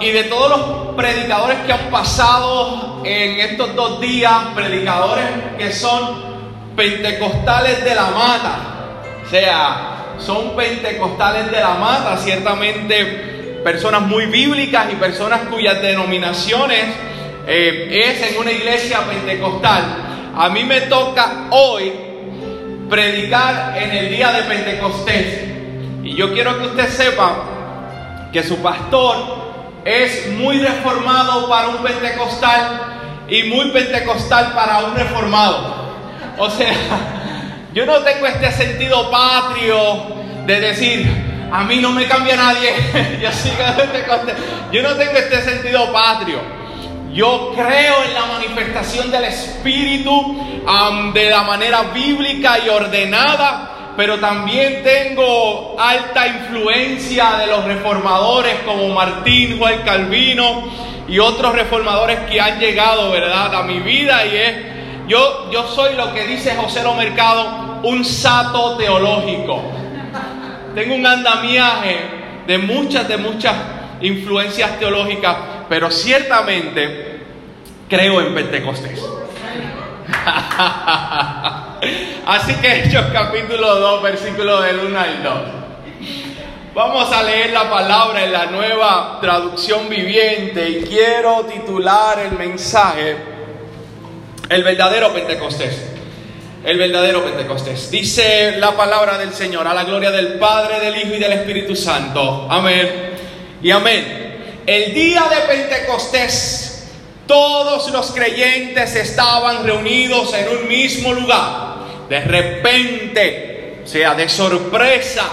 Y de todos los predicadores que han pasado en estos dos días, predicadores que son pentecostales de la mata, o sea, son pentecostales de la mata, ciertamente personas muy bíblicas y personas cuyas denominaciones eh, es en una iglesia pentecostal. A mí me toca hoy predicar en el día de Pentecostés. Y yo quiero que usted sepa que su pastor es muy reformado para un pentecostal y muy pentecostal para un reformado. O sea, yo no tengo este sentido patrio de decir, a mí no me cambia nadie, yo sigo pentecostal. Yo no tengo este sentido patrio. Yo creo en la manifestación del Espíritu de la manera bíblica y ordenada pero también tengo alta influencia de los reformadores como Martín, Juan Calvino y otros reformadores que han llegado, ¿verdad?, a mi vida y es, yo, yo soy lo que dice José Lo Mercado, un sato teológico. Tengo un andamiaje de muchas, de muchas influencias teológicas, pero ciertamente creo en Pentecostés. Así que Hechos capítulo 2, versículo del 1 al 2. Vamos a leer la palabra en la nueva traducción viviente y quiero titular el mensaje El verdadero Pentecostés. El verdadero Pentecostés. Dice la palabra del Señor a la gloria del Padre, del Hijo y del Espíritu Santo. Amén. Y amén. El día de Pentecostés todos los creyentes estaban reunidos en un mismo lugar. De repente, o sea, de sorpresa,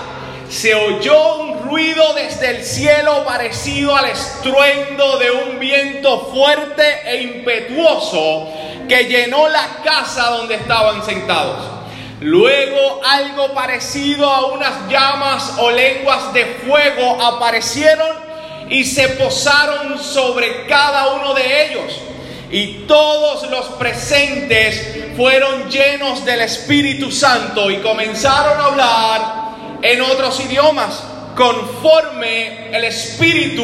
se oyó un ruido desde el cielo parecido al estruendo de un viento fuerte e impetuoso que llenó la casa donde estaban sentados. Luego algo parecido a unas llamas o lenguas de fuego aparecieron y se posaron sobre cada uno de ellos. Y todos los presentes fueron llenos del Espíritu Santo y comenzaron a hablar en otros idiomas, conforme el Espíritu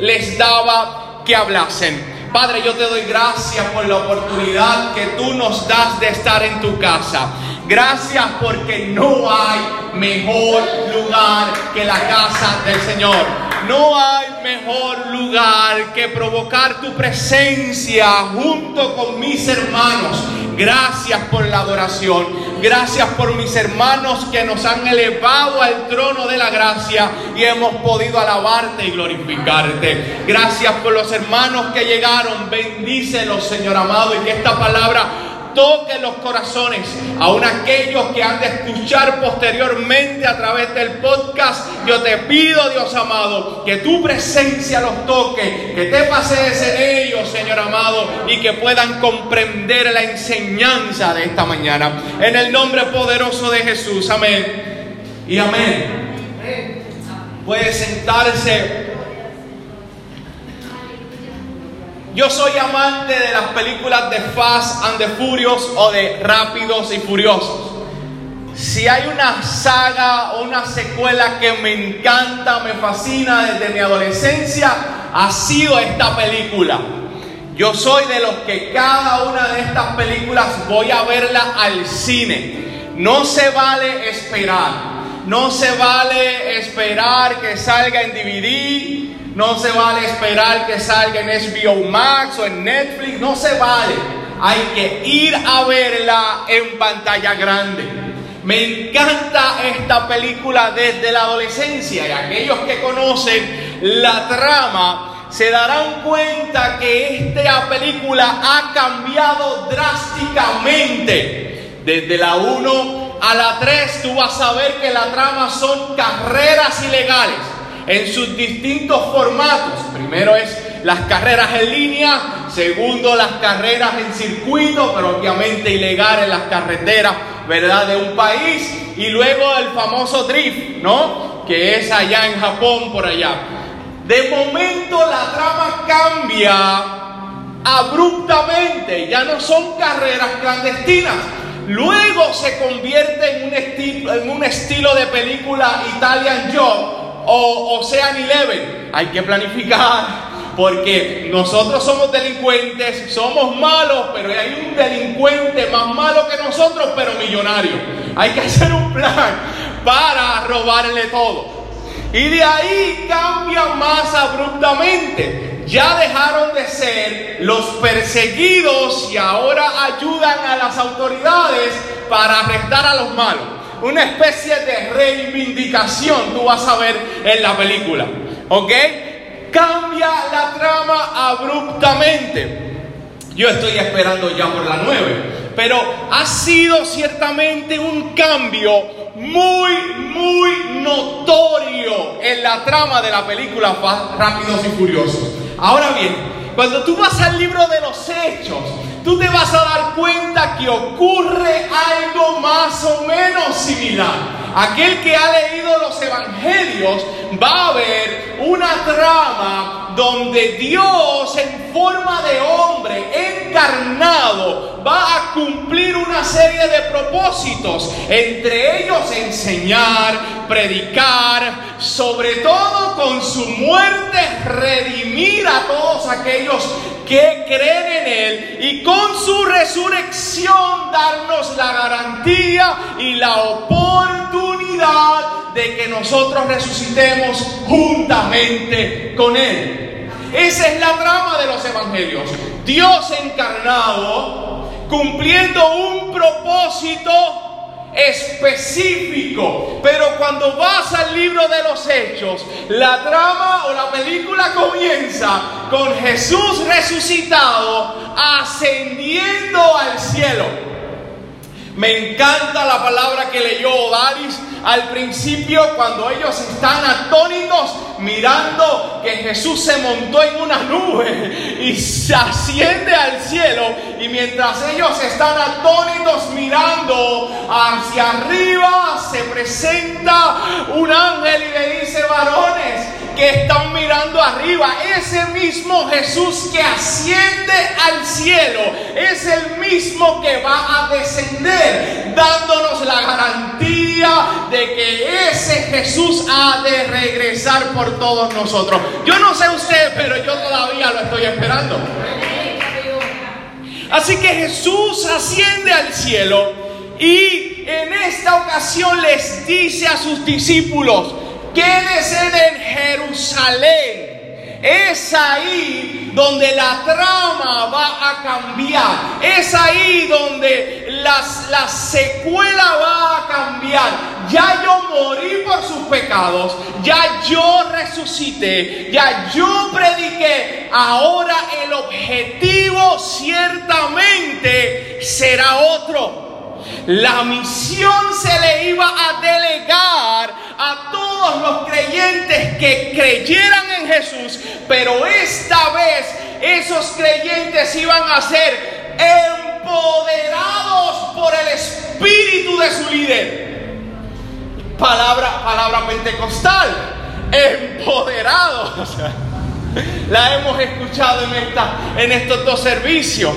les daba que hablasen. Padre, yo te doy gracias por la oportunidad que tú nos das de estar en tu casa. Gracias porque no hay mejor lugar que la casa del Señor. No hay mejor lugar que provocar tu presencia junto con mis hermanos. Gracias por la adoración. Gracias por mis hermanos que nos han elevado al trono de la gracia y hemos podido alabarte y glorificarte. Gracias por los hermanos que llegaron. Bendícelos, Señor amado, y que esta palabra toque los corazones, aun aquellos que han de escuchar posteriormente a través del podcast. Yo te pido, Dios amado, que tu presencia los toque, que te pases en ellos, Señor amado, y que puedan comprender la enseñanza de esta mañana. En el nombre poderoso de Jesús, amén. Y amén. Puede sentarse. Yo soy amante de las películas de Fast and the Furious o de Rápidos y Furiosos. Si hay una saga o una secuela que me encanta, me fascina desde mi adolescencia, ha sido esta película. Yo soy de los que cada una de estas películas voy a verla al cine. No se vale esperar. No se vale esperar que salga en DVD no se vale esperar que salga en HBO Max o en Netflix. No se vale. Hay que ir a verla en pantalla grande. Me encanta esta película desde la adolescencia y aquellos que conocen la trama se darán cuenta que esta película ha cambiado drásticamente. Desde la 1 a la 3 tú vas a ver que la trama son carreras ilegales en sus distintos formatos. Primero es las carreras en línea, segundo las carreras en circuito, pero obviamente ilegal en las carreteras, ¿verdad? De un país, y luego el famoso drift, ¿no? Que es allá en Japón, por allá. De momento la trama cambia abruptamente, ya no son carreras clandestinas. Luego se convierte en un, estilo, en un estilo de película Italian Job, o Ocean Eleven. Hay que planificar. Porque nosotros somos delincuentes, somos malos, pero hay un delincuente más malo que nosotros, pero millonario. Hay que hacer un plan para robarle todo. Y de ahí cambia más abruptamente. Ya dejaron de ser los perseguidos y ahora ayudan a las autoridades para arrestar a los malos. Una especie de reivindicación, tú vas a ver en la película. ¿Ok? Cambia la trama abruptamente. Yo estoy esperando ya por la 9. Pero ha sido ciertamente un cambio muy, muy notorio en la trama de la película Rápidos y Furiosos. Ahora bien, cuando tú vas al libro de los hechos, tú te vas a dar cuenta que ocurre algo más o menos similar. Aquel que ha leído los evangelios va a ver una trama donde Dios en forma de hombre encarnado va a cumplir una serie de propósitos, entre ellos enseñar, predicar, sobre todo con su muerte redimir a todos aquellos que creen en Él y con su resurrección darnos la garantía y la oportunidad de que nosotros resucitemos juntamente con Él. Esa es la trama de los evangelios. Dios encarnado cumpliendo un propósito específico. Pero cuando vas al libro de los hechos, la trama o la película comienza con Jesús resucitado ascendiendo al cielo. Me encanta la palabra que leyó Daris al principio cuando ellos están atónitos mirando que Jesús se montó en una nube y se asciende al cielo. Y mientras ellos están atónitos mirando hacia arriba se presenta un ángel y le dice varones que están mirando arriba, ese mismo Jesús que asciende al cielo es el mismo que va a descender dándonos la garantía de que ese Jesús ha de regresar por todos nosotros. Yo no sé usted, pero yo todavía lo estoy esperando. Así que Jesús asciende al cielo y en esta ocasión les dice a sus discípulos, quédense en Jerusalén es ahí donde la trama va a cambiar. Es ahí donde la secuela va a cambiar. Ya yo morí por sus pecados. Ya yo resucité. Ya yo prediqué. Ahora el objetivo ciertamente será otro. La misión se le iba a delegar a todos los creyentes que creyeran en Jesús, pero esta vez esos creyentes iban a ser empoderados por el espíritu de su líder. Palabra, palabra pentecostal, empoderados. La hemos escuchado en, esta, en estos dos servicios.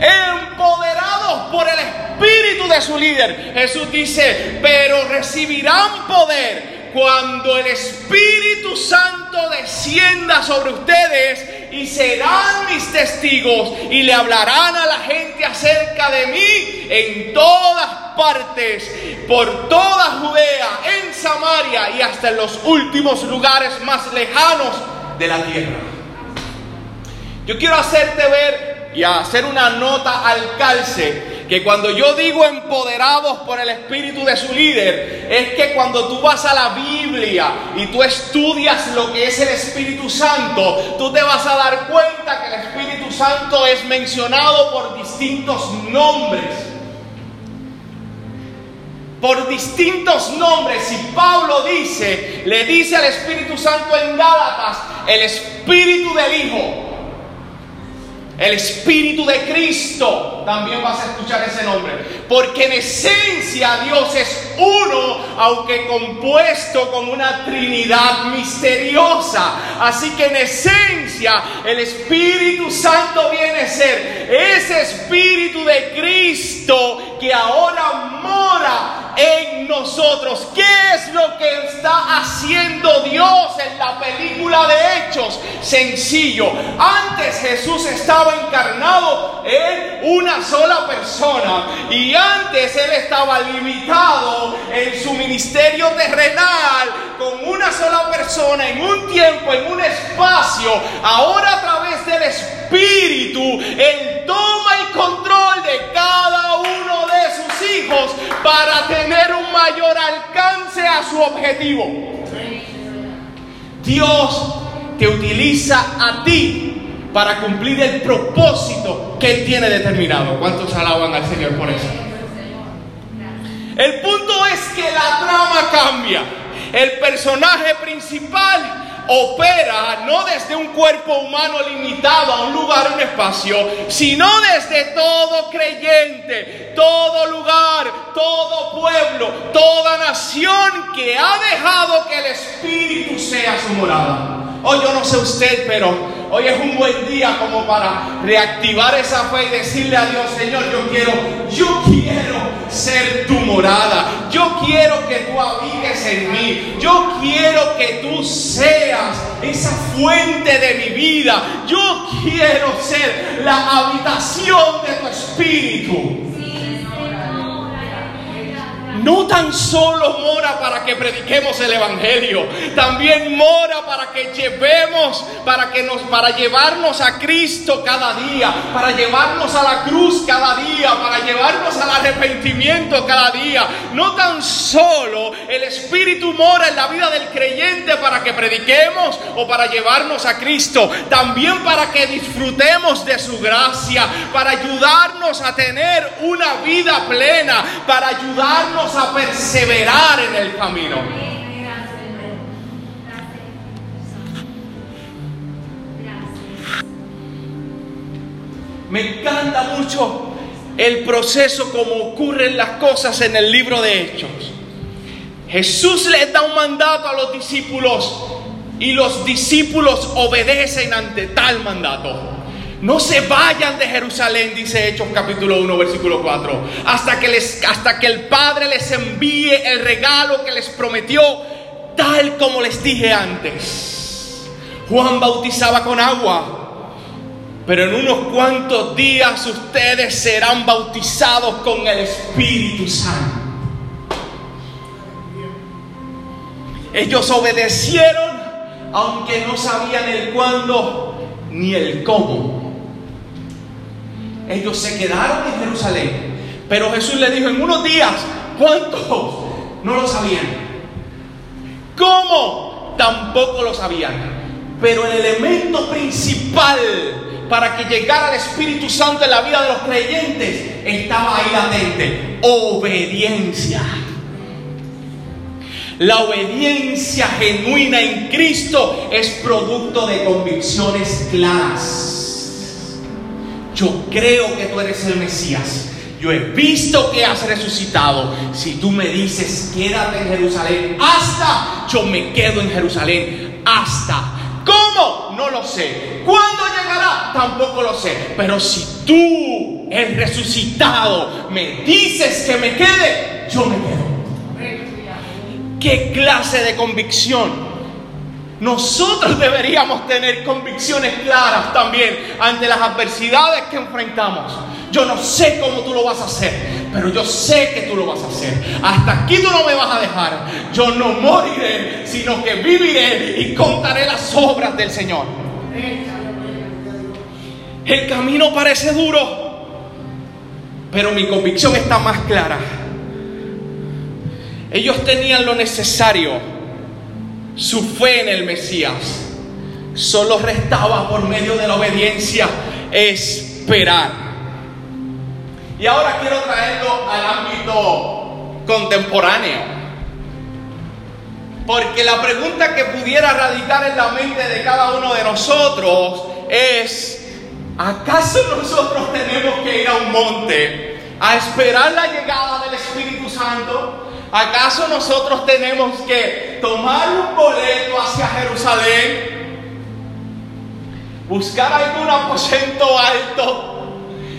Empoderados por el espíritu de su líder. Jesús dice, pero recibirán poder cuando el Espíritu Santo descienda sobre ustedes y serán mis testigos y le hablarán a la gente acerca de mí en todas partes, por toda Judea, en Samaria y hasta en los últimos lugares más lejanos de la tierra. Yo quiero hacerte ver y hacer una nota al calce que cuando yo digo empoderados por el espíritu de su líder, es que cuando tú vas a la Biblia y tú estudias lo que es el Espíritu Santo, tú te vas a dar cuenta que el Espíritu Santo es mencionado por distintos nombres. Por distintos nombres. Y Pablo dice, le dice al Espíritu Santo en Gálatas, el Espíritu del Hijo. El Espíritu de Cristo, también vas a escuchar ese nombre. Porque en esencia Dios es uno, aunque compuesto con una Trinidad misteriosa. Así que en esencia el Espíritu Santo viene a ser ese Espíritu de Cristo que ahora mora en nosotros. ¿Qué es lo que está haciendo Dios en la película de Hechos? Sencillo. Antes Jesús estaba encarnado en una sola persona y antes Él estaba limitado en su ministerio terrenal con una sola persona en un tiempo, en un espacio. Ahora a través del Espíritu, Él toma el control de cada uno de sus hijos para tener un mayor alcance a su objetivo. Dios te utiliza a ti para cumplir el propósito que Él tiene determinado. ¿Cuántos alaban al Señor por eso? El punto es que la trama cambia. El personaje principal opera no desde un cuerpo humano limitado a un lugar, un espacio, sino desde todo creyente, todo lugar, todo pueblo, toda nación que ha dejado que el Espíritu sea su morada. Hoy yo no sé usted, pero hoy es un buen día como para reactivar esa fe y decirle a Dios, Señor, yo quiero, yo quiero ser tu morada. Yo quiero que tú habites en mí. Yo quiero que tú seas esa fuente de mi vida. Yo quiero ser la habitación de tu espíritu no tan solo mora para que prediquemos el evangelio, también mora para que llevemos, para que nos para llevarnos a Cristo cada día, para llevarnos a la cruz cada día, para llevarnos al arrepentimiento cada día. No tan solo el espíritu mora en la vida del creyente para que prediquemos o para llevarnos a Cristo, también para que disfrutemos de su gracia, para ayudarnos a tener una vida plena, para ayudarnos a perseverar en el camino. Me encanta mucho el proceso como ocurren las cosas en el libro de Hechos. Jesús les da un mandato a los discípulos y los discípulos obedecen ante tal mandato. No se vayan de Jerusalén, dice Hechos capítulo 1, versículo 4, hasta que, les, hasta que el Padre les envíe el regalo que les prometió, tal como les dije antes. Juan bautizaba con agua, pero en unos cuantos días ustedes serán bautizados con el Espíritu Santo. Ellos obedecieron, aunque no sabían el cuándo ni el cómo. Ellos se quedaron en Jerusalén. Pero Jesús le dijo en unos días, ¿cuántos? No lo sabían. ¿Cómo? Tampoco lo sabían. Pero el elemento principal para que llegara el Espíritu Santo en la vida de los creyentes estaba ahí latente. Obediencia. La obediencia genuina en Cristo es producto de convicciones claras yo creo que tú eres el Mesías. Yo he visto que has resucitado. Si tú me dices, quédate en Jerusalén, hasta yo me quedo en Jerusalén, hasta. ¿Cómo? No lo sé. ¿Cuándo llegará? Tampoco lo sé. Pero si tú, el resucitado, me dices que me quede, yo me quedo. ¿Qué clase de convicción? Nosotros deberíamos tener convicciones claras también ante las adversidades que enfrentamos. Yo no sé cómo tú lo vas a hacer, pero yo sé que tú lo vas a hacer. Hasta aquí tú no me vas a dejar. Yo no moriré, sino que viviré y contaré las obras del Señor. El camino parece duro, pero mi convicción está más clara. Ellos tenían lo necesario su fe en el Mesías. Solo restaba por medio de la obediencia esperar. Y ahora quiero traerlo al ámbito contemporáneo. Porque la pregunta que pudiera radicar en la mente de cada uno de nosotros es, ¿acaso nosotros tenemos que ir a un monte a esperar la llegada del Espíritu Santo? ¿Acaso nosotros tenemos que tomar un boleto hacia Jerusalén? Buscar algún aposento alto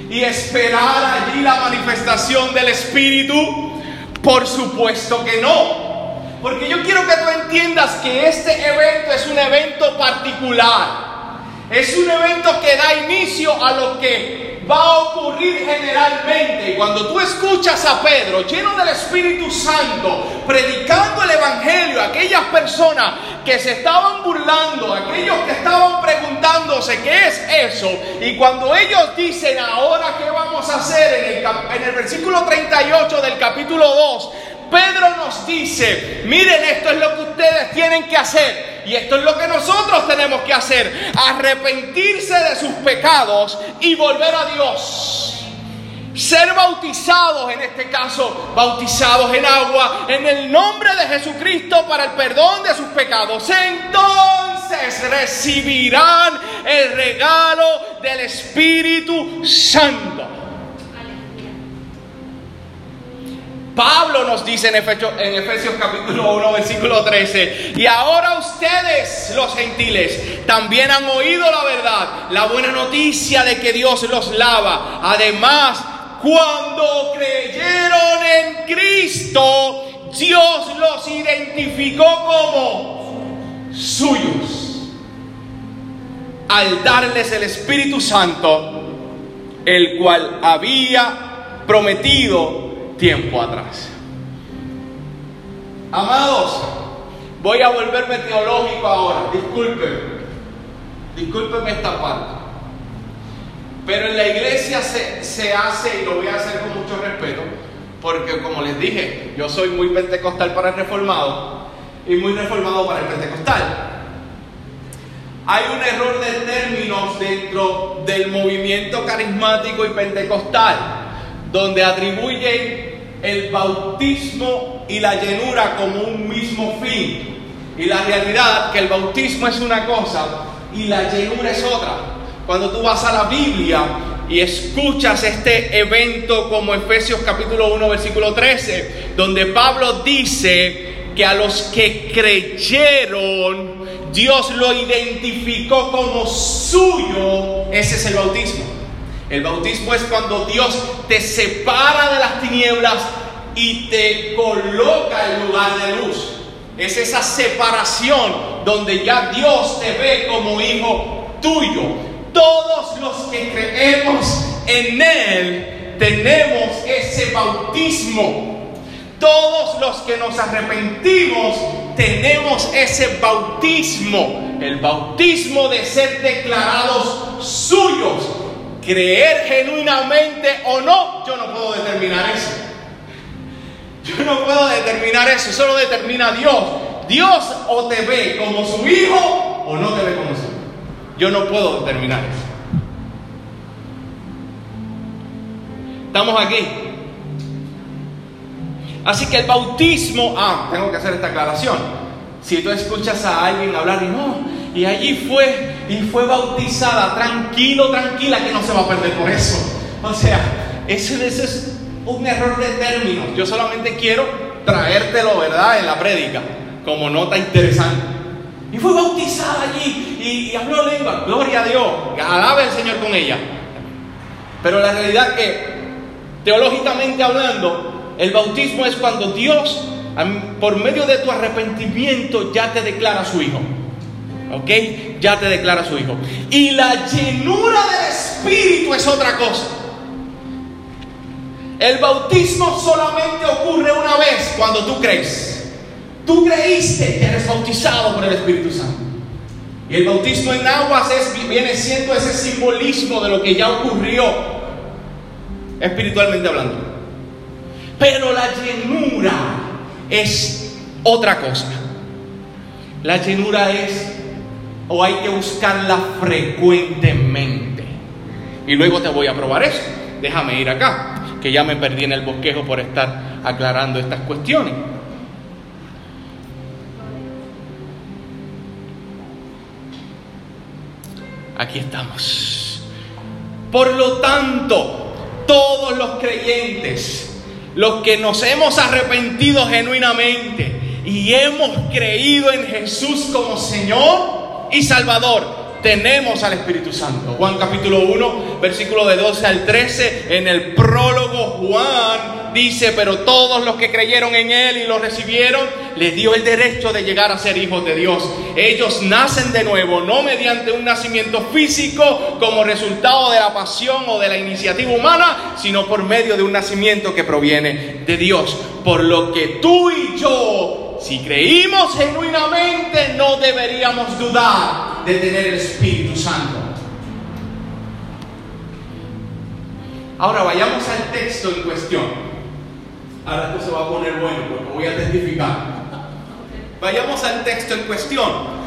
y esperar allí la manifestación del Espíritu. Por supuesto que no. Porque yo quiero que tú entiendas que este evento es un evento particular. Es un evento que da inicio a lo que va a ocurrir generalmente. Cuando tú escuchas a Pedro lleno del Espíritu Santo, predicando el Evangelio a aquellas personas que se estaban burlando, aquellos que estaban preguntándose qué es eso, y cuando ellos dicen ahora qué vamos a hacer en el, en el versículo 38 del capítulo 2, Pedro nos dice, miren, esto es lo que ustedes tienen que hacer. Y esto es lo que nosotros tenemos que hacer. Arrepentirse de sus pecados y volver a Dios. Ser bautizados, en este caso, bautizados en agua, en el nombre de Jesucristo para el perdón de sus pecados. Entonces recibirán el regalo del Espíritu Santo. Pablo nos dice en Efesios, capítulo 1, versículo 13, y ahora ustedes, los gentiles, también han oído la verdad, la buena noticia de que Dios los lava. Además, cuando creyeron en Cristo, Dios los identificó como suyos. Al darles el Espíritu Santo, el cual había prometido tiempo atrás. Amados, voy a volverme teológico ahora, disculpen, discúlpenme esta parte. Pero en la iglesia se, se hace, y lo voy a hacer con mucho respeto, porque como les dije, yo soy muy pentecostal para el reformado y muy reformado para el pentecostal. Hay un error de términos dentro del movimiento carismático y pentecostal, donde atribuyen el bautismo y la llenura como un mismo fin. Y la realidad que el bautismo es una cosa y la llenura es otra. Cuando tú vas a la Biblia y escuchas este evento como Efesios capítulo 1 versículo 13, donde Pablo dice que a los que creyeron Dios lo identificó como suyo, ese es el bautismo. El bautismo es cuando Dios te separa de las tinieblas y te coloca en lugar de luz. Es esa separación donde ya Dios te ve como hijo tuyo. Todos los que creemos en Él tenemos ese bautismo. Todos los que nos arrepentimos tenemos ese bautismo. El bautismo de ser declarados suyos creer genuinamente o no, yo no puedo determinar eso. Yo no puedo determinar eso, eso lo determina Dios. Dios o te ve como su hijo o no te ve como su hijo. Yo no puedo determinar eso. Estamos aquí. Así que el bautismo, ah, tengo que hacer esta aclaración. Si tú escuchas a alguien hablar y no, y allí fue y fue bautizada, tranquilo, tranquila, que no se va a perder por eso. O sea, ese, es un error de términos. Yo solamente quiero traértelo, ¿verdad?, en la prédica, como nota interesante. Y fue bautizada allí y, y habló lengua, gloria a Dios, alabe al Señor con ella. Pero la realidad que, teológicamente hablando, el bautismo es cuando Dios, por medio de tu arrepentimiento, ya te declara su hijo. ¿Ok? Ya te declara su hijo. Y la llenura del Espíritu es otra cosa. El bautismo solamente ocurre una vez cuando tú crees. Tú creíste que eres bautizado por el Espíritu Santo. Y el bautismo en aguas es, viene siendo ese simbolismo de lo que ya ocurrió espiritualmente hablando. Pero la llenura es otra cosa. La llenura es o hay que buscarla frecuentemente. Y luego te voy a probar eso. Déjame ir acá, que ya me perdí en el bosquejo por estar aclarando estas cuestiones. Aquí estamos. Por lo tanto, todos los creyentes, los que nos hemos arrepentido genuinamente y hemos creído en Jesús como Señor, y Salvador, tenemos al Espíritu Santo. Juan capítulo 1, versículo de 12 al 13, en el prólogo Juan dice, pero todos los que creyeron en Él y lo recibieron, les dio el derecho de llegar a ser hijos de Dios. Ellos nacen de nuevo, no mediante un nacimiento físico como resultado de la pasión o de la iniciativa humana, sino por medio de un nacimiento que proviene de Dios. Por lo que tú y yo, si creímos genuinamente, no deberíamos dudar de tener el Espíritu Santo. Ahora vayamos al texto en cuestión. Ahora esto se va a poner bueno porque voy a testificar. Vayamos al texto en cuestión.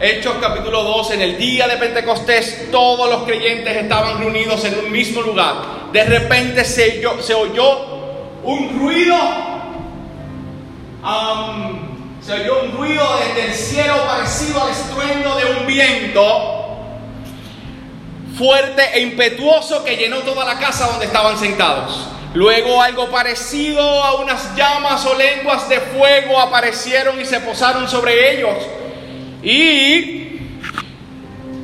Hechos capítulo 2, en el día de Pentecostés todos los creyentes estaban reunidos en un mismo lugar. De repente se oyó, se oyó un ruido, se oyó un ruido desde el cielo parecido al estruendo de un viento fuerte e impetuoso que llenó toda la casa donde estaban sentados. Luego algo parecido a unas llamas o lenguas de fuego aparecieron y se posaron sobre ellos. Y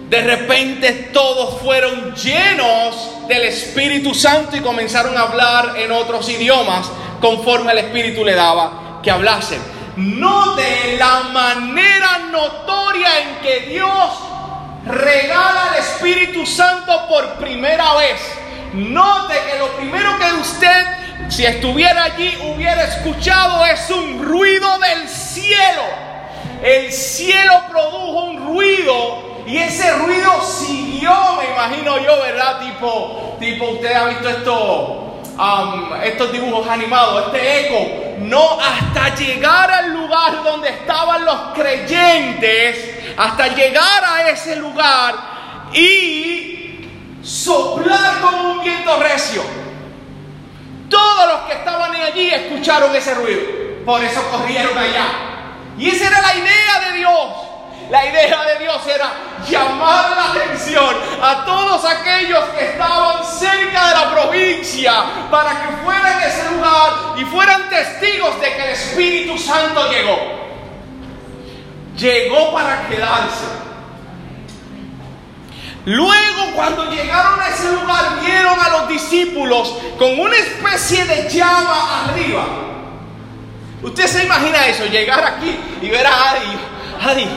de repente todos fueron llenos del Espíritu Santo y comenzaron a hablar en otros idiomas conforme el Espíritu le daba que hablasen. Note la manera notoria en que Dios regala el Espíritu Santo por primera vez. Note que lo primero que usted, si estuviera allí, hubiera escuchado es un ruido del cielo. El cielo produjo un ruido y ese ruido siguió, me imagino yo, ¿verdad? Tipo, tipo usted ha visto esto, estos dibujos animados, este eco. No, hasta llegar al lugar donde estaban los creyentes hasta llegar a ese lugar y soplar como un viento recio. Todos los que estaban allí escucharon ese ruido, por eso corrieron allá. Y esa era la idea de Dios. La idea de Dios era llamar la atención a todos aquellos que estaban cerca de la provincia para que fueran a ese lugar y fueran testigos de que el Espíritu Santo llegó llegó para quedarse. Luego cuando llegaron a ese lugar vieron a los discípulos con una especie de llama arriba. Usted se imagina eso, llegar aquí y ver a Adi.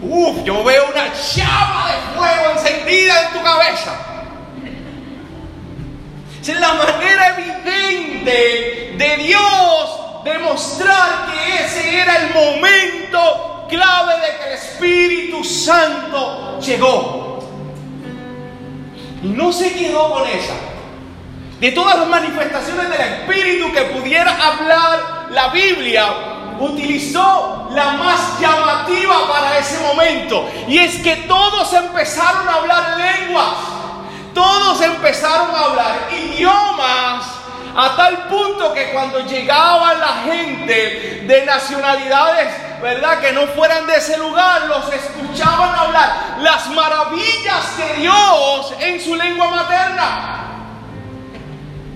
Uf, yo veo una llama de fuego encendida en tu cabeza. Es la manera evidente de Dios demostrar que ese era el momento clave de que el Espíritu Santo llegó. Y no se quedó con esa. De todas las manifestaciones del Espíritu que pudiera hablar la Biblia, utilizó la más llamativa para ese momento. Y es que todos empezaron a hablar lenguas. Todos empezaron a hablar idiomas a tal punto que cuando llegaba la gente de nacionalidades, ¿verdad? Que no fueran de ese lugar, los escuchaban hablar las maravillas de Dios en su lengua materna.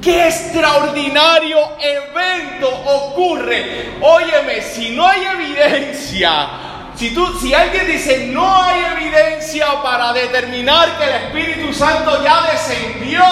Qué extraordinario evento ocurre. Óyeme, si no hay evidencia si, tú, si alguien dice no hay evidencia para determinar que el Espíritu Santo ya descendió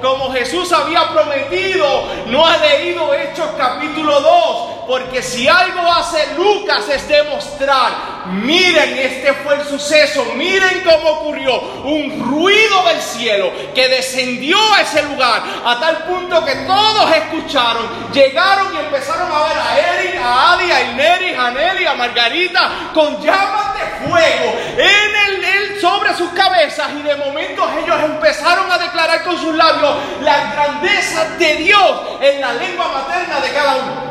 como Jesús había prometido, no ha leído Hechos capítulo 2, porque si algo hace Lucas es demostrar, miren, este fue el suceso, miren cómo ocurrió, un ruido del cielo que descendió a ese lugar a tal punto que todos escucharon, llegaron y empezaron a ver a Eric, a Adi, a Ineri, a Nelly, a Margarita, con llamas de fuego en el, sobre sus cabezas y de momento ellos empezaron a declarar con sus labios la grandeza de Dios en la lengua materna de cada uno.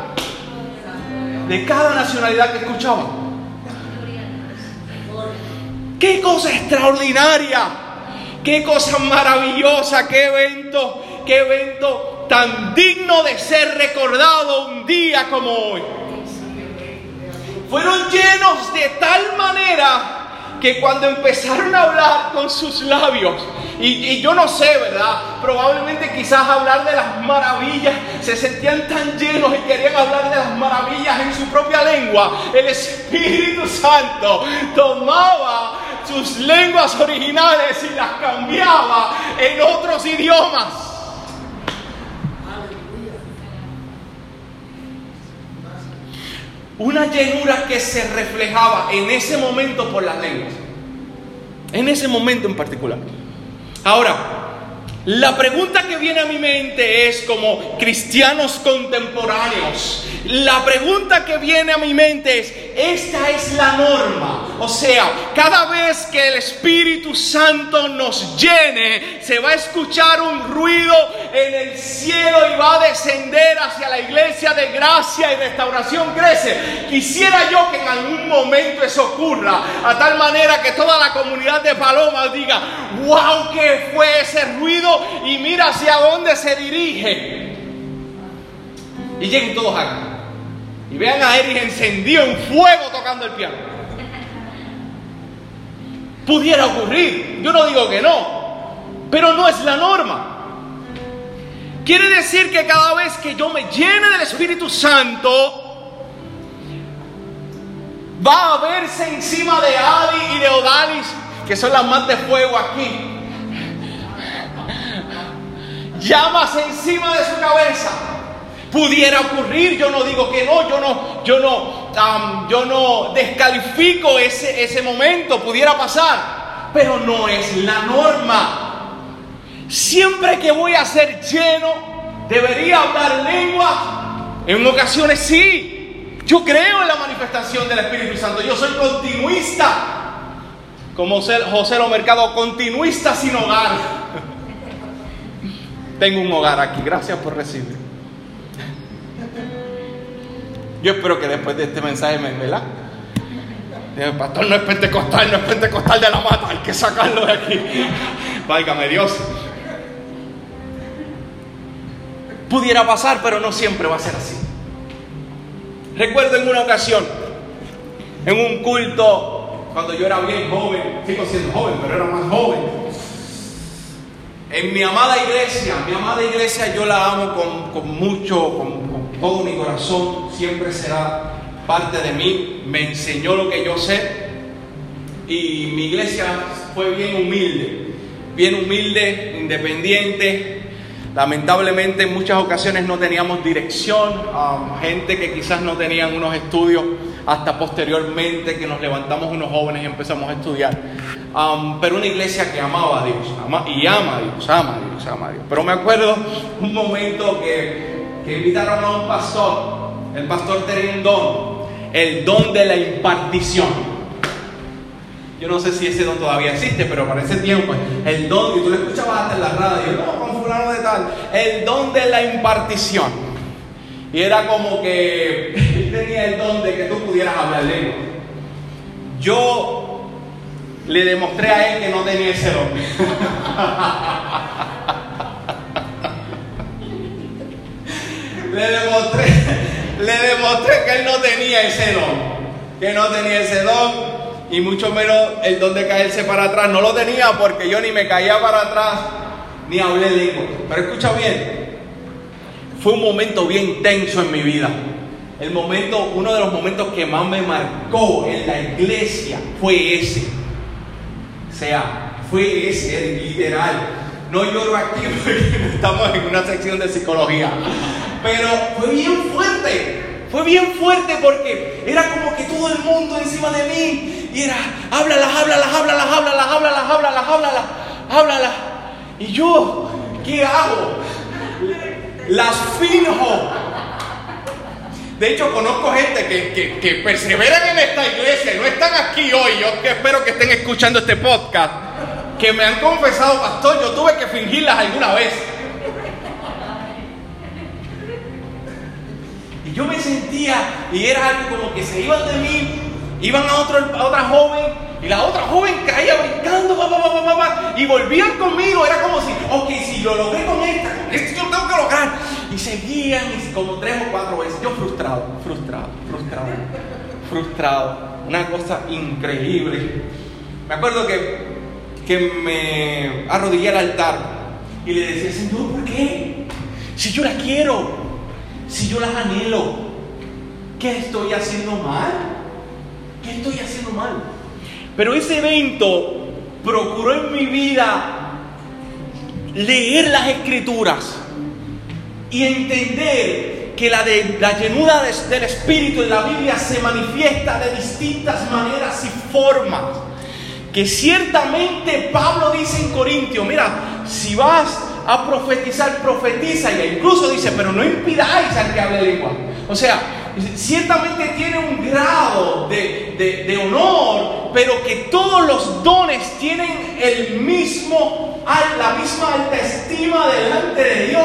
De cada nacionalidad que escuchaban. Qué cosa extraordinaria, qué cosa maravillosa, qué evento, qué evento tan digno de ser recordado un día como hoy fueron llenos de tal manera que cuando empezaron a hablar con sus labios, y, yo no sé, ¿verdad? Probablemente quizás hablar de las maravillas, se sentían tan llenos y querían hablar de las maravillas en su propia lengua, el Espíritu Santo tomaba sus lenguas originales y las cambiaba en otros idiomas. Una llenura que se reflejaba en ese momento por las lenguas. En ese momento en particular. Ahora, la pregunta que viene a mi mente es como cristianos contemporáneos. La pregunta que viene a mi mente es, esta es la norma. O sea, cada vez que el Espíritu Santo nos llene, se va a escuchar un ruido en el cielo y va a descender hacia la iglesia de gracia y restauración crece. Quisiera yo que en algún momento eso ocurra, a tal manera que toda la comunidad de Palomas diga, wow, ¿qué fue ese ruido? Y mira hacia dónde se dirige. Y lleguen todos acá. Y vean a Eric encendido en fuego tocando el piano. Pudiera ocurrir, yo no digo que no, pero no es la norma. Quiere decir que cada vez que yo me llene del Espíritu Santo, va a verse encima de Adi y de Odalis, que son las más de fuego aquí, llamas encima de su cabeza. Pudiera ocurrir, yo no digo que no, yo no, yo no, yo no descalifico ese, ese momento, pudiera pasar, pero no es la norma. Siempre que voy a ser lleno, debería hablar lengua. En ocasiones sí. Yo creo en la manifestación del Espíritu Santo. Yo soy continuista. Como José Lo Mercado, continuista sin hogar. Tengo un hogar aquí. Gracias por recibir. Yo espero que después de este mensaje me, ¿verdad? El pastor no es pentecostal, no es pentecostal de la mata, hay que sacarlo de aquí. Válgame Dios. Pudiera pasar, pero no siempre va a ser así. Recuerdo en una ocasión, en un culto, cuando yo era bien joven, sigo siendo joven, pero era más joven. En mi amada iglesia, mi amada iglesia yo la amo con, mucho, con, todo mi corazón, siempre será parte de mí, me enseñó lo que yo sé y mi iglesia fue bien humilde, bien humilde, independiente, Lamentablemente en muchas ocasiones no teníamos dirección, gente que quizás no tenían unos estudios hasta posteriormente que nos levantamos unos jóvenes y empezamos a estudiar. pero una iglesia que amaba a Dios y ama a Dios, ama a Dios, ama a Dios. Pero me acuerdo un momento que, invitaron a un pastor, el pastor tenía un don, el don de la impartición. Yo no sé si ese don todavía existe, pero para ese tiempo, el don, y tú lo escuchabas hasta en la radio, no, con fulano de tal, el don de la impartición. Y era como que él tenía el don de que tú pudieras hablar lengua. Yo le demostré a él que no tenía ese don. le demostré, le demostré que él no tenía ese don. Que no tenía ese don y mucho menos el don de caerse para atrás. No lo tenía porque yo ni me caía para atrás ni hablé lengua. Pero escucha bien, fue un momento bien tenso en mi vida. El momento, uno de los momentos que más me marcó en la iglesia fue ese. O sea, fue ese, literal. No lloro aquí porque estamos en una sección de psicología. Pero fue bien fuerte. Fue bien fuerte porque era como que todo el mundo encima de mí. Y era, háblalas, háblalas, háblalas, háblalas, háblalas, háblalas, háblalas, háblalas. Y yo, ¿qué hago? Las finjo. De hecho, conozco gente que, que, que perseveran en esta iglesia no están aquí hoy. Yo espero que estén escuchando este podcast. Que me han confesado, pastor, yo tuve que fingirlas alguna vez. Y yo me sentía, y era algo como que se iban de mí, iban a, otro, a otra joven, y la otra joven caía brincando, y volvían conmigo. Era como si, ok, si lo logré con esta, con esto yo tengo que lograr. Y seguían como tres o cuatro veces. Yo frustrado, frustrado, frustrado, frustrado. Una cosa increíble. Me acuerdo que, que me arrodillé al altar y le decía, Señor, ¿por qué? Si yo la quiero, si yo las anhelo? ¿Qué estoy haciendo mal? ¿Qué estoy haciendo mal? Pero ese evento procuró en mi vida leer las escrituras y entender que la, de, la llenura del Espíritu en la Biblia se manifiesta de distintas maneras y formas. Que ciertamente Pablo dice en Corintio, mira, si vas a profetizar, profetiza, y incluso dice, pero no impidáis al que hable lengua. O sea, ciertamente tiene un grado de, honor, pero que todos los dones tienen el mismo, la misma alta estima delante de Dios.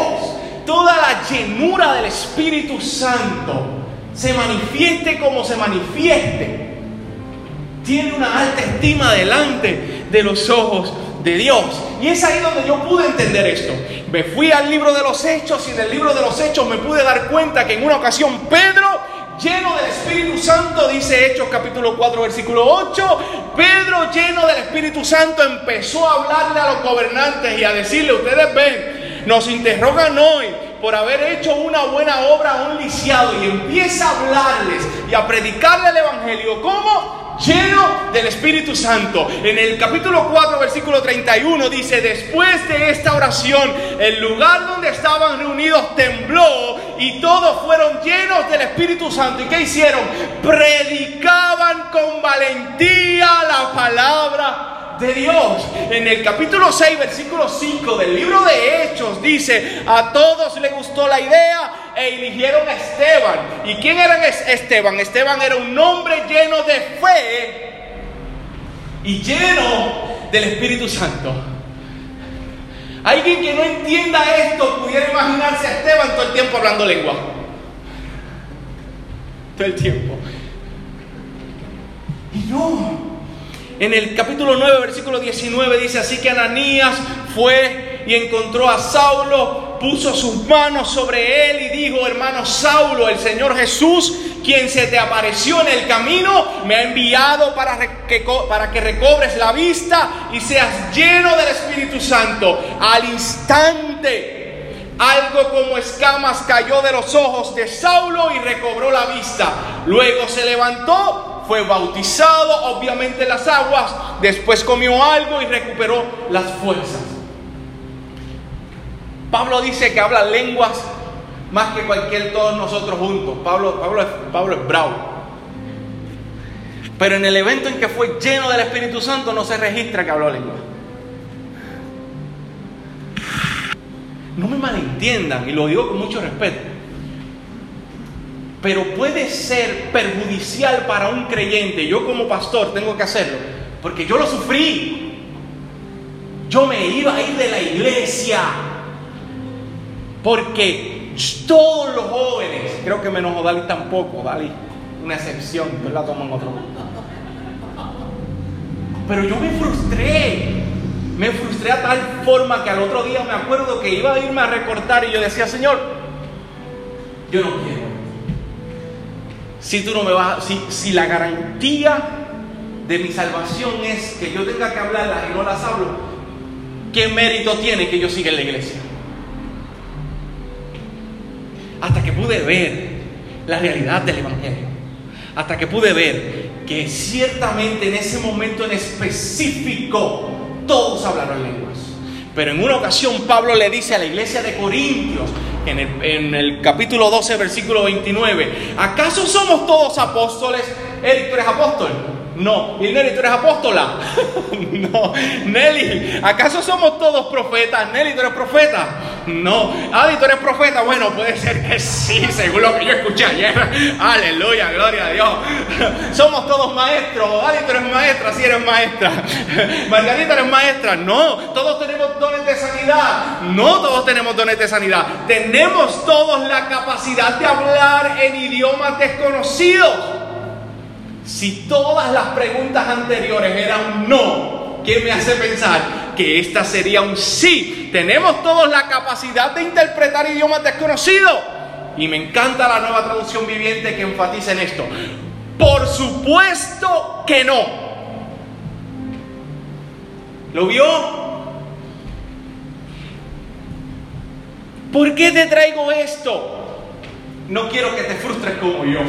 Toda la llenura del Espíritu Santo se manifieste como se manifieste. Tiene una alta estima delante de los ojos de Dios. Y es ahí donde yo pude entender esto. Me fui al libro de los Hechos y en el libro de los Hechos me pude dar cuenta que en una ocasión Pedro, lleno del Espíritu Santo, dice Hechos capítulo 4 versículo 8, Pedro lleno del Espíritu Santo empezó a hablarle a los gobernantes y a decirle, ustedes ven, nos interrogan hoy por haber hecho una buena obra a un lisiado y empieza a hablarles y a predicarle el Evangelio. ¿Cómo? Lleno del Espíritu Santo. En el capítulo 4, versículo 31 dice, después de esta oración, el lugar donde estaban reunidos tembló y todos fueron llenos del Espíritu Santo. ¿Y qué hicieron? Predicaban con valentía la palabra de Dios. En el capítulo 6, versículo 5 del libro de Hechos dice, a todos les gustó la idea e eligieron a Esteban. ¿Y quién era Esteban? Esteban era un hombre lleno de fe y lleno del Espíritu Santo. Alguien que no entienda esto pudiera imaginarse a Esteban todo el tiempo hablando lengua. Todo el tiempo. Y no. En el capítulo 9, versículo 19 dice, así que Ananías fue y encontró a Saulo, puso sus manos sobre él y dijo, hermano Saulo, el Señor Jesús, quien se te apareció en el camino, me ha enviado para que, para que recobres la vista y seas lleno del Espíritu Santo. Al instante, algo como escamas cayó de los ojos de Saulo y recobró la vista. Luego se levantó fue bautizado, obviamente en las aguas, después comió algo y recuperó las fuerzas. Pablo dice que habla lenguas más que cualquier todos nosotros juntos. Pablo, Pablo, es, Pablo es bravo. Pero en el evento en que fue lleno del Espíritu Santo no se registra que habló lengua. No me malentiendan y lo digo con mucho respeto pero puede ser perjudicial para un creyente. Yo como pastor tengo que hacerlo, porque yo lo sufrí. Yo me iba a ir de la iglesia, porque todos los jóvenes, creo que menos Dali tampoco, Dali, una excepción, yo la tomo en otro. Pero yo me frustré, me frustré a tal forma que al otro día me acuerdo que iba a irme a recortar y yo decía, Señor, yo no quiero si tú no me vas, si, si la garantía de mi salvación es que yo tenga que hablarlas y no las hablo, ¿qué mérito tiene que yo siga en la iglesia? Hasta que pude ver la realidad del Evangelio, hasta que pude ver que ciertamente en ese momento en específico todos hablaron lenguas. Pero en una ocasión Pablo le dice a la iglesia de Corintios, en el, capítulo 12, versículo 29. ¿Acaso somos todos apóstoles? Eric, ¿tú apóstol? No. ¿Y Nelly, tú eres apóstola? no. Nelly, ¿acaso somos todos profetas? Nelly, ¿tú eres profeta? No. Adi, ¿tú eres profeta? Bueno, puede ser que sí, según lo que yo escuché ayer. Aleluya, gloria a Dios. somos todos maestros. Adi, ¿tú eres maestra? Sí, eres maestra. Margarita, ¿eres maestra? No. Todos tenemos dones de sanidad. No todos tenemos dones de sanidad. Tenemos todos la capacidad de hablar en idiomas desconocidos. Si todas las preguntas anteriores eran no, ¿qué me hace pensar que esta sería un sí? Tenemos todos la capacidad de interpretar idiomas desconocidos. Y me encanta la nueva traducción viviente que enfatiza en esto. Por supuesto que no. ¿Lo vio? ¿Por qué te traigo esto? No quiero que te frustres como yo.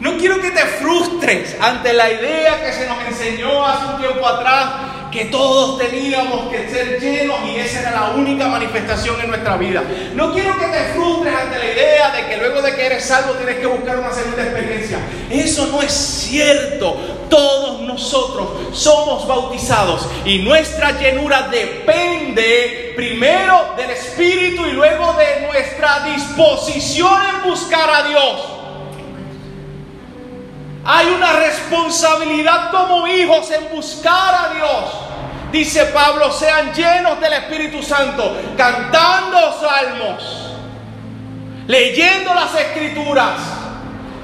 No quiero que te frustres ante la idea que se nos enseñó hace un tiempo atrás que todos teníamos que ser llenos y esa era la única manifestación en nuestra vida. No quiero que te frustres ante la idea de que luego de que eres salvo tienes que buscar una segunda experiencia. Eso no es cierto. Todos nosotros somos bautizados y nuestra llenura depende primero del Espíritu y luego de nuestra disposición en buscar a Dios. Hay una responsabilidad como hijos en buscar a Dios. Dice Pablo, sean llenos del Espíritu Santo, cantando salmos, leyendo las escrituras.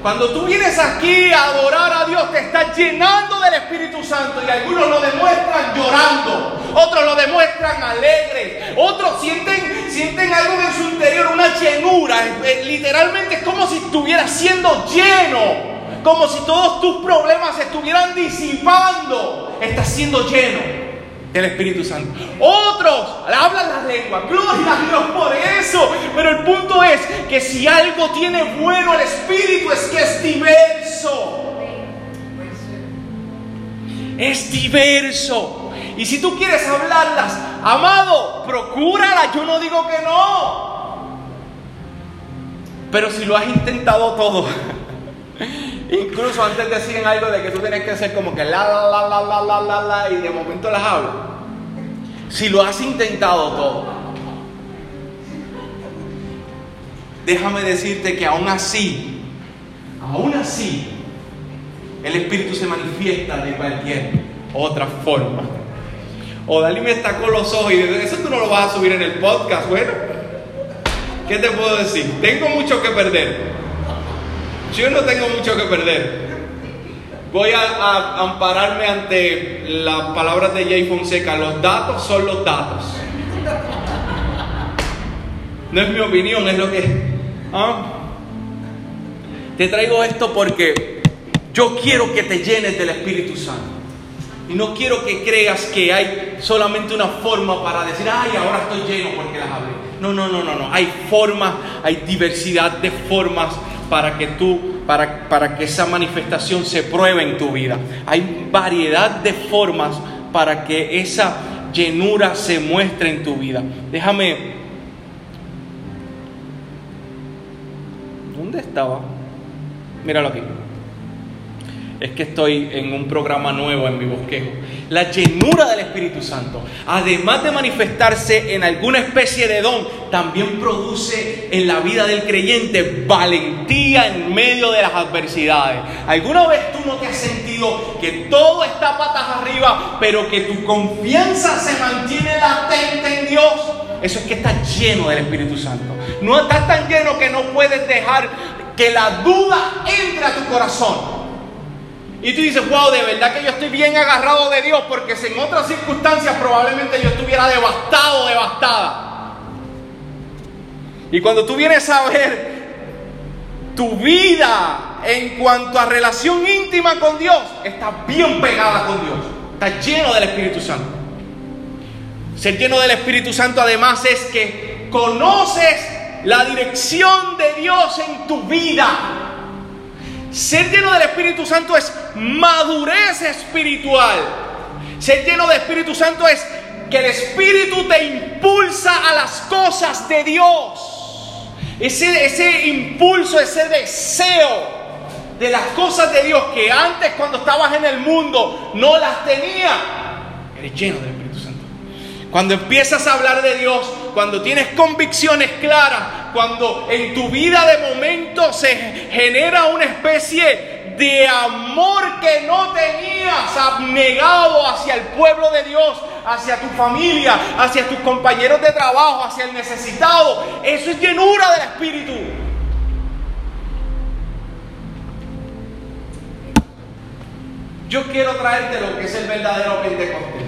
Cuando tú vienes aquí a adorar a Dios, te estás llenando del Espíritu Santo y algunos lo demuestran llorando, otros lo demuestran alegres, otros sienten, sienten algo en su interior, una llenura. Literalmente es como si estuviera siendo lleno como si todos tus problemas se estuvieran disipando. Estás siendo lleno del Espíritu Santo. Otros hablan las lenguas, gloria a Dios por eso. Pero el punto es que si algo tiene bueno el Espíritu es que es diverso. Es diverso. Y si tú quieres hablarlas, amado, procúrala. Yo no digo que no. Pero si lo has intentado todo, Incluso antes decían algo de que tú tienes que hacer como que la, la, la, la, la, la, la, la, y de momento las hablas. Si lo has intentado todo, déjame decirte que aún así, aún así, el Espíritu se manifiesta de cualquier otra forma. O Dalí me está con los ojos y eso tú no lo vas a subir en el podcast, bueno. ¿Qué te puedo decir? Tengo mucho que perder. Yo no tengo mucho que perder. Voy a, ampararme ante las palabras de Jay Fonseca. Los datos son los datos. No es mi opinión, es lo que... ¿ah? Te traigo esto porque yo quiero que te llenes del Espíritu Santo. Y no quiero que creas que hay solamente una forma para decir, ay, ahora estoy lleno porque las hablé. No, no, no, no, no. Hay formas, hay diversidad de formas para que tú, para, para que esa manifestación se pruebe en tu vida. Hay variedad de formas para que esa llenura se muestre en tu vida. Déjame... ¿Dónde estaba? Míralo aquí es que estoy en un programa nuevo en mi bosquejo. La llenura del Espíritu Santo, además de manifestarse en alguna especie de don, también produce en la vida del creyente valentía en medio de las adversidades. ¿Alguna vez tú no te has sentido que todo está patas arriba, pero que tu confianza se mantiene latente en Dios? Eso es que estás lleno del Espíritu Santo. No estás tan lleno que no puedes dejar que la duda entre a tu corazón. Y tú dices, wow, de verdad que yo estoy bien agarrado de Dios, porque si en otras circunstancias probablemente yo estuviera devastado, devastada. Y cuando tú vienes a ver tu vida en cuanto a relación íntima con Dios, está bien pegada con Dios, está lleno del Espíritu Santo. Ser lleno del Espíritu Santo además es que conoces la dirección de Dios en tu vida. Ser lleno del Espíritu Santo es madurez espiritual. Ser lleno del Espíritu Santo es que el Espíritu te impulsa a las cosas de Dios. Ese, ese impulso, ese deseo de las cosas de Dios que antes cuando estabas en el mundo no las tenía. Eres lleno del Espíritu Santo. Cuando empiezas a hablar de Dios, cuando tienes convicciones claras, cuando en tu vida de momento se genera una especie de amor que no tenías abnegado hacia el pueblo de Dios, hacia tu familia, hacia tus compañeros de trabajo, hacia el necesitado. Eso es llenura del Espíritu. Yo quiero traerte lo que es el verdadero Pentecostés.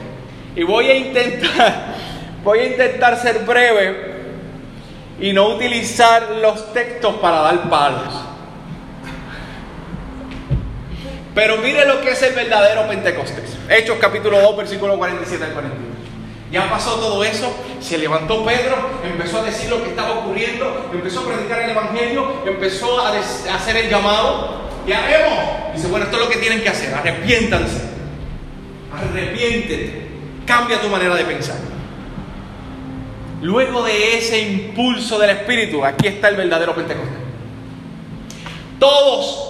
Y voy a intentar, voy a intentar ser breve y no utilizar los textos para dar palos. Pero mire lo que es el verdadero Pentecostés. Hechos capítulo 2, versículo 47 al 41. Ya pasó todo eso, se levantó Pedro, empezó a decir lo que estaba ocurriendo, empezó a predicar el Evangelio, empezó a, hacer el llamado. ¿qué haremos? Dice, bueno, esto es lo que tienen que hacer, arrepiéntanse, arrepiéntete, cambia tu manera de pensar. Luego de ese impulso del Espíritu, aquí está el verdadero Pentecostés. Todos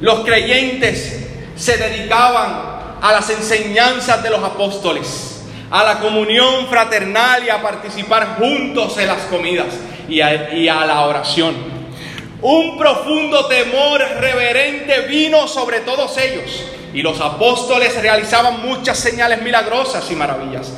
los creyentes se dedicaban a las enseñanzas de los apóstoles, a la comunión fraternal y a participar juntos en las comidas y a, la oración. Un profundo temor reverente vino sobre todos ellos y los apóstoles realizaban muchas señales milagrosas y maravillas.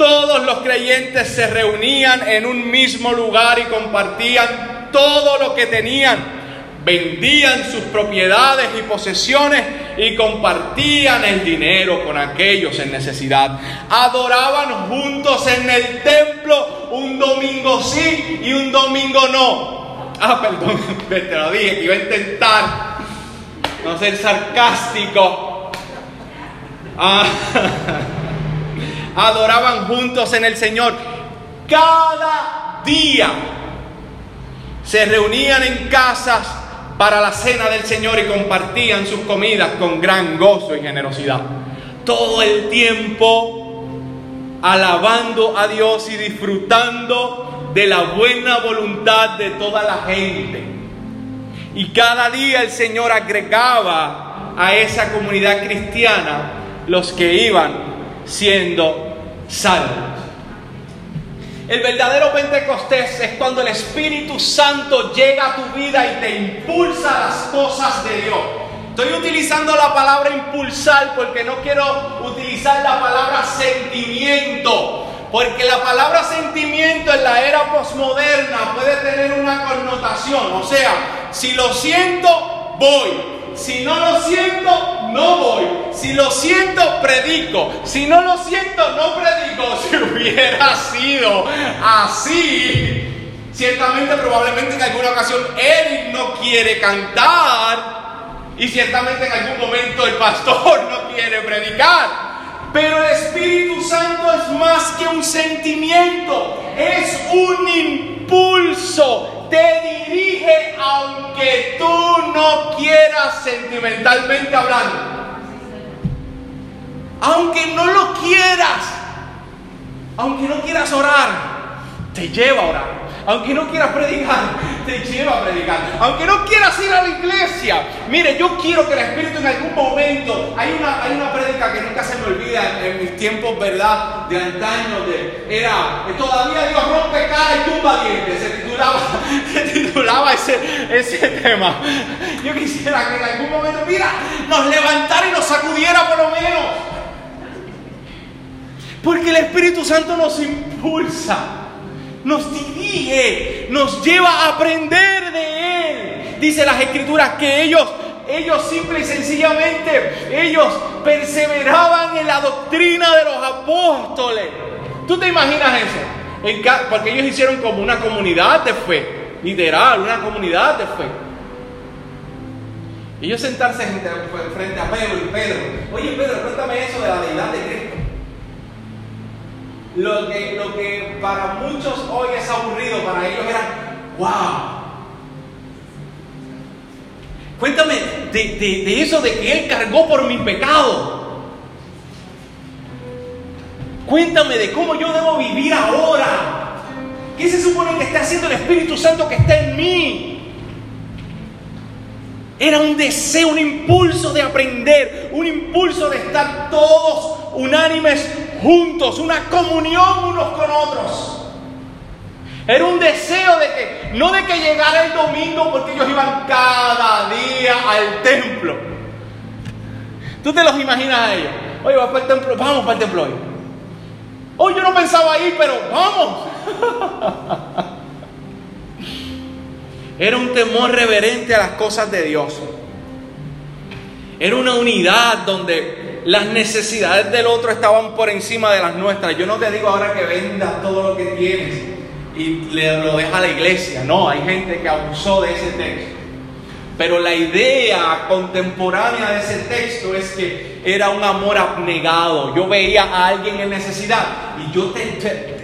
Todos los creyentes se reunían en un mismo lugar y compartían todo lo que tenían vendían sus propiedades y posesiones y compartían el dinero con aquellos en necesidad. Adoraban juntos en el templo un domingo sí y un domingo no. Ah, perdón, te lo dije iba a intentar no ser sarcástico. Ah, adoraban juntos en el Señor cada día. Se reunían en casas para la cena del Señor y compartían sus comidas con gran gozo y generosidad. Todo el tiempo alabando a Dios y disfrutando de la buena voluntad de toda la gente. Y cada día el Señor agregaba a esa comunidad cristiana los que iban siendo salvos. El verdadero Pentecostés es cuando el Espíritu Santo llega a tu vida y te impulsa a las cosas de Dios. Estoy utilizando la palabra impulsar porque no quiero utilizar la palabra sentimiento. Porque la palabra sentimiento en la era posmoderna puede tener una connotación. O sea, si lo siento, voy. Si no lo siento, siento, predico. Si no lo siento, no predico. Si hubiera sido así, ciertamente, probablemente en alguna ocasión Eric no quiere cantar. Y ciertamente en algún momento el pastor no quiere predicar. Pero el Espíritu Santo es más que un sentimiento, es un impulso te dirige aunque tú no quieras sentimentalmente hablando. Aunque no lo quieras, aunque no quieras orar, te lleva a orar. Aunque no quieras predicar, te lleva a predicar. Aunque no quieras ir a la iglesia. Mire, yo quiero que el Espíritu en algún momento, hay una, hay una predica que nunca se me olvida en, mis tiempos, ¿verdad? De antaño, de, era, todavía Dios rompe cara y tumba dientes. Se titulaba, se titulaba ese, ese tema. Yo quisiera que en algún momento, mira, nos levantara y nos sacudiera por lo menos. Porque el Espíritu Santo nos impulsa nos dirige, nos lleva a aprender de Él. Dice las escrituras que ellos, ellos simple y sencillamente, ellos perseveraban en la doctrina de los apóstoles. ¿Tú te imaginas eso? porque ellos hicieron como una comunidad de fe, literal, una comunidad de fe. Ellos sentarse frente a Pedro y Pedro, oye Pedro, cuéntame eso de la deidad de Cristo lo que, lo que para muchos hoy es aburrido, para ellos era, wow. Cuéntame de, eso de que Él cargó por mi pecado. Cuéntame de cómo yo debo vivir ahora. ¿Qué se supone que está haciendo el Espíritu Santo que está en mí? Era un deseo, un impulso de aprender, un impulso de estar todos unánimes juntos, una comunión unos con otros. Era un deseo de que, no de que llegara el domingo porque ellos iban cada día al templo. Tú te los imaginas a ellos. Oye, vamos para el templo, vamos para el templo hoy. Hoy yo no pensaba ir, pero vamos. Era un temor reverente a las cosas de Dios. Era una unidad donde las necesidades del otro estaban por encima de las nuestras. Yo no te digo ahora que vendas todo lo que tienes y le, lo deja a la iglesia. No, hay gente que abusó de ese texto. Pero la idea contemporánea de ese texto es que era un amor abnegado. Yo veía a alguien en necesidad y yo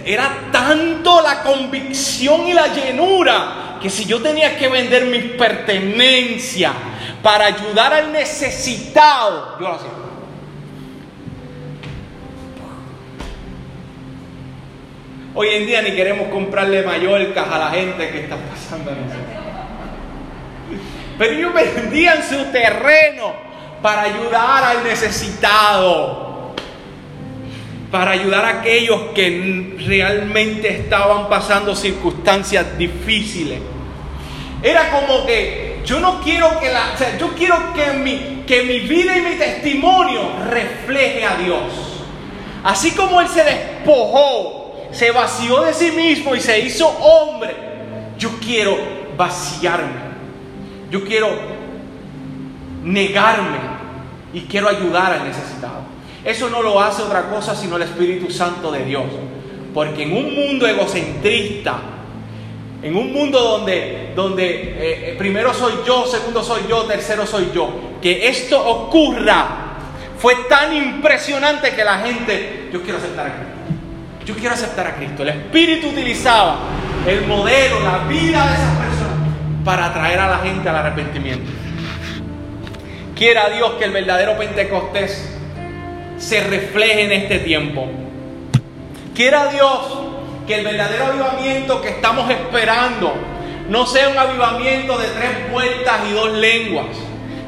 era tanto la convicción y la llenura que si yo tenía que vender mis pertenencias para ayudar al necesitado, yo lo hacía. Hoy en día ni queremos comprarle Mallorcas a la gente que está pasando. Pero ellos vendían su terreno para ayudar al necesitado, para ayudar a aquellos que realmente estaban pasando circunstancias difíciles. Era como que yo no quiero que la, o sea, yo quiero que mi, que mi vida y mi testimonio refleje a Dios. Así como Él se despojó, se vació de sí mismo y se hizo hombre, yo quiero vaciarme yo quiero negarme y quiero ayudar al necesitado. Eso no lo hace otra cosa sino el Espíritu Santo de Dios. Porque en un mundo egocentrista, en un mundo donde, donde eh, eh, primero soy yo, segundo soy yo, tercero soy yo, que esto ocurra, fue tan impresionante que la gente, yo quiero aceptar a. Yo quiero aceptar a Cristo. El Espíritu utilizaba el modelo, la vida de esas personas para atraer a la gente al arrepentimiento. Quiera Dios que el verdadero Pentecostés se refleje en este tiempo. Quiera Dios que el verdadero avivamiento que estamos esperando no sea un avivamiento de tres vueltas y dos lenguas.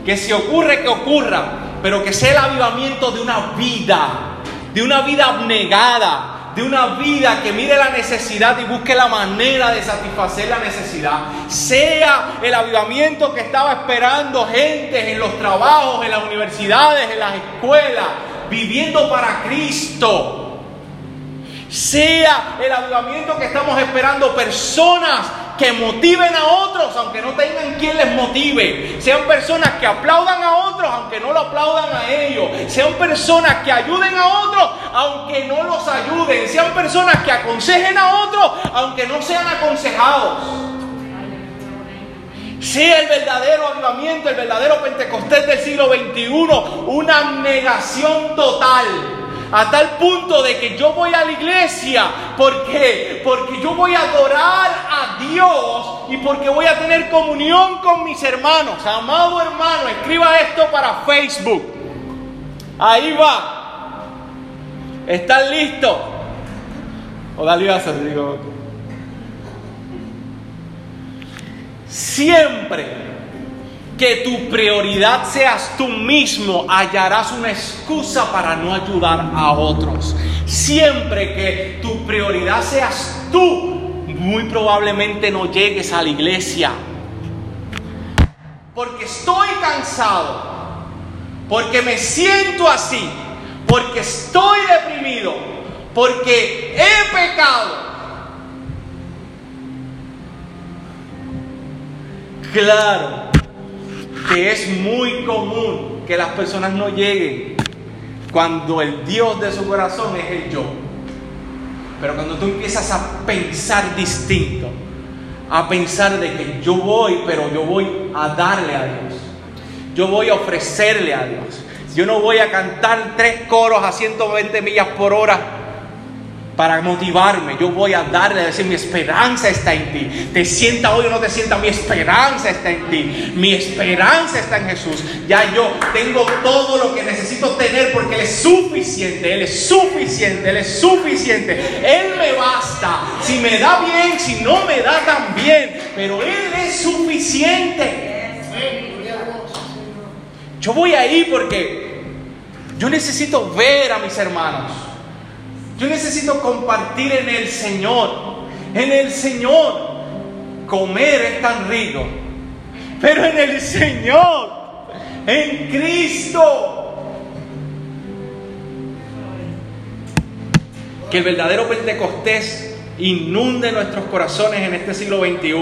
Que si ocurre, que ocurra, pero que sea el avivamiento de una vida, de una vida abnegada, de una vida que mire la necesidad y busque la manera de satisfacer la necesidad. Sea el avivamiento que estaba esperando gente en los trabajos, en las universidades, en las escuelas, viviendo para Cristo sea el avivamiento que estamos esperando, personas que motiven a otros aunque no tengan quien les motive. Sean personas que aplaudan a otros aunque no lo aplaudan a ellos. Sean personas que ayuden a otros aunque no los ayuden. Sean personas que aconsejen a otros aunque no sean aconsejados. Sea el verdadero avivamiento, el verdadero Pentecostés del siglo XXI, una negación total a tal punto de que yo voy a la iglesia. ¿Por qué? Porque yo voy a adorar a Dios y porque voy a tener comunión con mis hermanos. Amado hermano, escriba esto para Facebook. Ahí va. ¿Están listos? O dale a digo. Siempre que tu prioridad seas tú mismo, hallarás una excusa para no ayudar a otros. Siempre que tu prioridad seas tú, muy probablemente no llegues a la iglesia. Porque estoy cansado, porque me siento así, porque estoy deprimido, porque he pecado. Claro, que es muy común que las personas no lleguen cuando el Dios de su corazón es el yo. Pero cuando tú empiezas a pensar distinto, a pensar de que yo voy, pero yo voy a darle a Dios, yo voy a ofrecerle a Dios, yo no voy a cantar tres coros a 120 millas por hora para motivarme. Yo voy a darle a decir, mi esperanza está en ti. Te sienta hoy o no te sienta, mi esperanza está en ti. Mi esperanza está en Jesús. Ya yo tengo todo lo que necesito tener porque Él es suficiente. Él es suficiente. Él es suficiente. Él me basta. Si me da bien, si no me da tan bien. Pero Él es suficiente. Yo voy ahí porque yo necesito ver a mis hermanos. Yo necesito compartir en el Señor. En el Señor. Comer es tan rico. Pero en el Señor. En Cristo. Que el verdadero Pentecostés inunde nuestros corazones en este siglo XXI.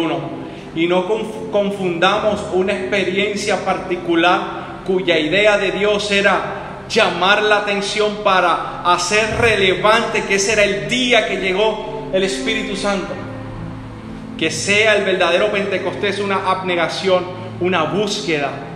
Y no confundamos una experiencia particular cuya idea de Dios era llamar la atención para hacer relevante que ese era el día que llegó el Espíritu Santo. Que sea el verdadero Pentecostés una abnegación, una búsqueda